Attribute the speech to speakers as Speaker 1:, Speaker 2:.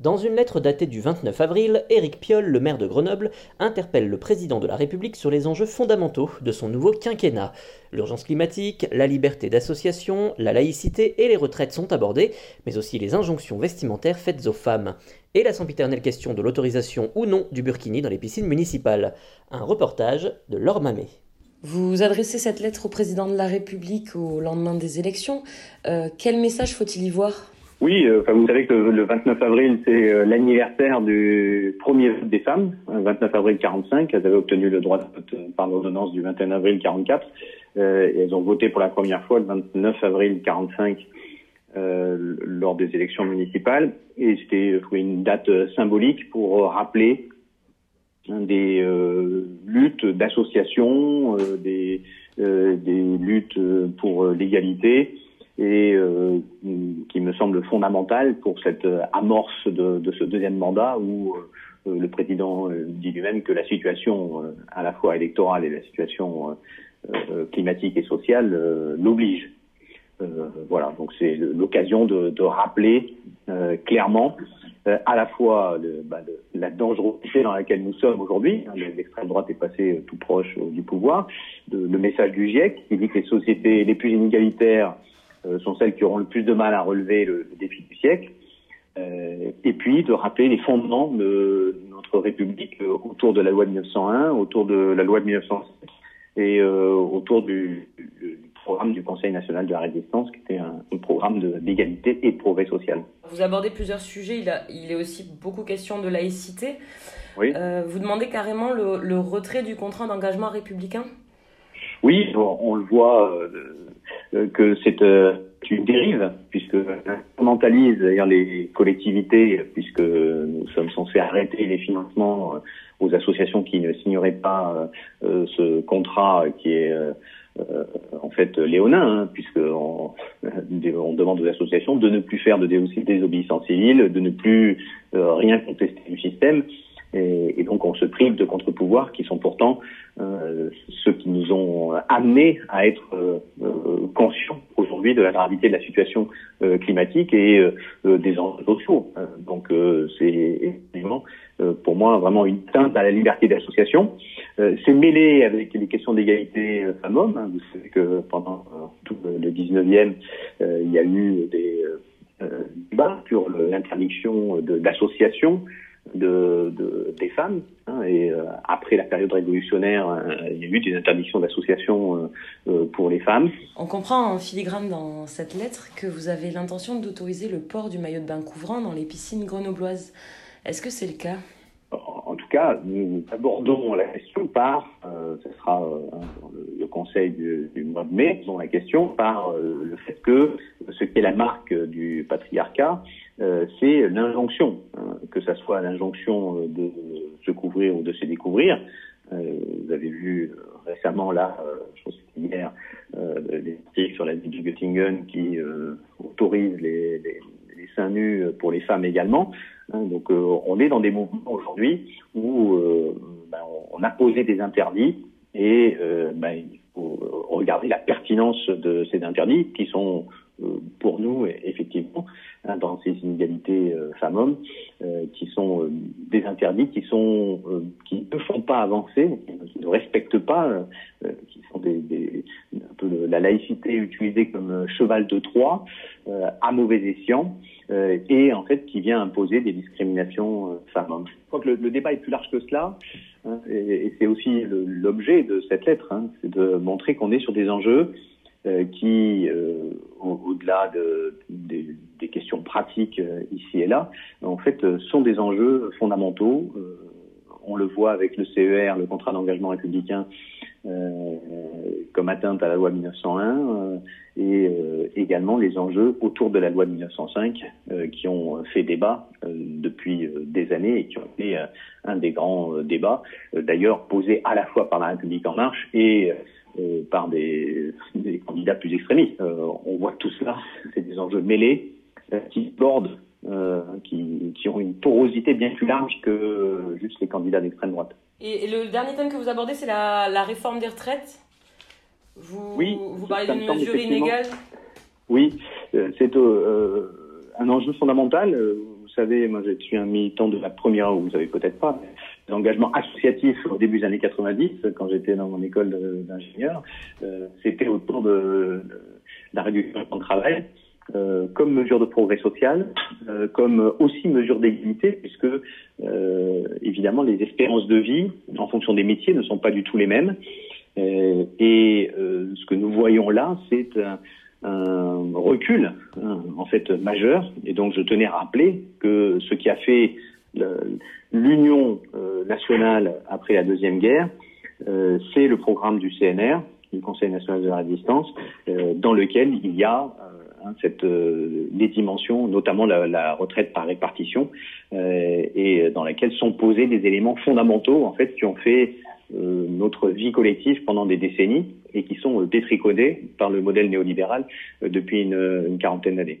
Speaker 1: Dans une lettre datée du 29 avril, Éric Piolle, le maire de Grenoble, interpelle le président de la République sur les enjeux fondamentaux de son nouveau quinquennat. L'urgence climatique, la liberté d'association, la laïcité et les retraites sont abordées, mais aussi les injonctions vestimentaires faites aux femmes. Et la sempiternelle question de l'autorisation ou non du burkini dans les piscines municipales. Un reportage de Laure Mamet.
Speaker 2: Vous adressez cette lettre au président de la République au lendemain des élections. Euh, quel message faut-il y voir?
Speaker 3: Oui, euh, enfin, vous savez que le 29 avril, c'est euh, l'anniversaire du premier vote des femmes, 29 avril 45. Elles avaient obtenu le droit de vote euh, par l'ordonnance du 21 avril 44. Euh, et elles ont voté pour la première fois le 29 avril 45 euh, lors des élections municipales. Et c'était une date symbolique pour rappeler hein, des luttes d'associations, des, des luttes pour l'égalité et euh, qui me semble fondamental pour cette euh, amorce de, de ce deuxième mandat où euh, le président dit lui-même que la situation à la fois électorale et la situation climatique et sociale l'oblige. voilà, donc c'est l'occasion de, de, rappeler clairement à la fois le, bah, la dangerosité dans laquelle nous sommes aujourd'hui. Hein, l'extrême droite est passée tout proche du pouvoir. De, le message du GIEC qui dit que les sociétés les plus inégalitaires euh, sont celles qui auront le plus de mal à relever le, défi du siècle. Euh, et puis de rappeler les fondements de notre République euh, autour de la loi de 1901, autour de la loi de 1907 et autour du, programme du Conseil national de la résistance, qui était un, programme d'égalité et de progrès social.
Speaker 2: Vous abordez plusieurs sujets, il, a, il est aussi beaucoup question de laïcité. Oui. vous demandez carrément le, le retrait du contrat d'engagement républicain?
Speaker 3: Oui, on, le voit euh, que c'est euh, une dérive, puisque instrumentalise d'ailleurs les collectivités, puisque nous sommes censés arrêter les financements euh, aux associations qui ne signeraient pas ce contrat qui est en fait léonin, hein, puisque on, demande aux associations de ne plus faire de désobéissance civile, de ne plus rien contester du système. Et, et, donc on se prive de contre-pouvoirs qui sont pourtant euh, ceux qui nous ont amenés à être euh, euh conscients aujourd'hui de la gravité de la situation euh, climatique et euh, des enjeux sociaux. donc c'est effectivement pour moi vraiment une teinte à la liberté d'association. c'est mêlé avec les questions d'égalité femmes-hommes. Hein. Vous savez que pendant tout le 19e, il y a eu des débats sur l'interdiction d'associations de, des femmes. Hein, et euh, après la période révolutionnaire, euh, il y a eu des interdictions d'associations euh, pour les femmes.
Speaker 2: On comprend en filigrane dans cette lettre que vous avez l'intention d'autoriser le port du maillot de bain couvrant dans les piscines grenobloises. Est-ce que c'est le cas?
Speaker 3: En tout cas, nous abordons la question par, ce sera le conseil du, du, mois de mai, la question par le fait que ce qui est la marque du patriarcat, euh, c'est l'injonction, hein, que ça soit l'injonction euh, de se couvrir ou de se découvrir. Euh, vous avez vu récemment, là, je pense que hier, des articles sur la ville de Göttingen qui autorise les, les, les, seins nus pour les femmes également. Hein, donc on est dans des mouvements aujourd'hui où ben, on a posé des interdits et ben, il faut regarder la pertinence de ces interdits qui sont pour nous effectivement Dans ces inégalités euh, femmes-hommes, euh, qui sont euh, des interdits, qui sont qui ne font pas avancer, qui ne respectent pas, qui sont des, un peu la laïcité utilisée comme cheval de Troie à mauvais escient, et en fait qui vient imposer des discriminations femmes-hommes. Je crois que le, débat est plus large que cela. Hein, et, c'est aussi l'objet de cette lettre, hein, c'est de montrer qu'on est sur des enjeux qui, au-delà de, des questions pratiques ici et là, en fait, sont des enjeux fondamentaux. on le voit avec le CER, le contrat d'engagement républicain, comme atteinte à la loi 1901 et euh, également les enjeux autour de la loi de 1905 euh, qui ont fait débat euh, depuis des années et qui ont été un des grands débats, d'ailleurs posés à la fois par la République en marche et par des, des, candidats plus extrémistes. on voit tout cela, c'est des enjeux mêlés qui bordent, qui, qui, ont une porosité bien plus large que juste les candidats d'extrême droite.
Speaker 2: Et, le dernier thème que vous abordez, c'est la, la réforme des retraites vous,
Speaker 3: oui,
Speaker 2: vous parlez d'une mesure inégale
Speaker 3: Oui, euh, c'est euh, euh, un enjeu fondamental. Vous savez, moi je suis un militant de la première, vous savez peut-être pas, l'engagement associatif au début des années 90, quand j'étais dans mon école d'ingénieur, c'était autour de, la réduction du temps de travail. comme mesure de progrès social, comme aussi mesure d'égalité, puisque évidemment les espérances de vie en fonction des métiers ne sont pas du tout les mêmes. Euh, et euh, ce que nous voyons là, c'est un, recul hein, en fait majeur. Et donc je tenais à rappeler que ce qui a fait l'union euh, nationale après la deuxième guerre, c'est le programme du CNR, du Conseil national de la résistance, dans lequel il y a hein, cette, les dimensions, notamment la, la retraite par répartition, et dans laquelle sont posés des éléments fondamentaux en fait qui ont fait euh, notre vie collective pendant des décennies et qui sont euh, détricotés par le modèle néolibéral euh, depuis une, une quarantaine d'années.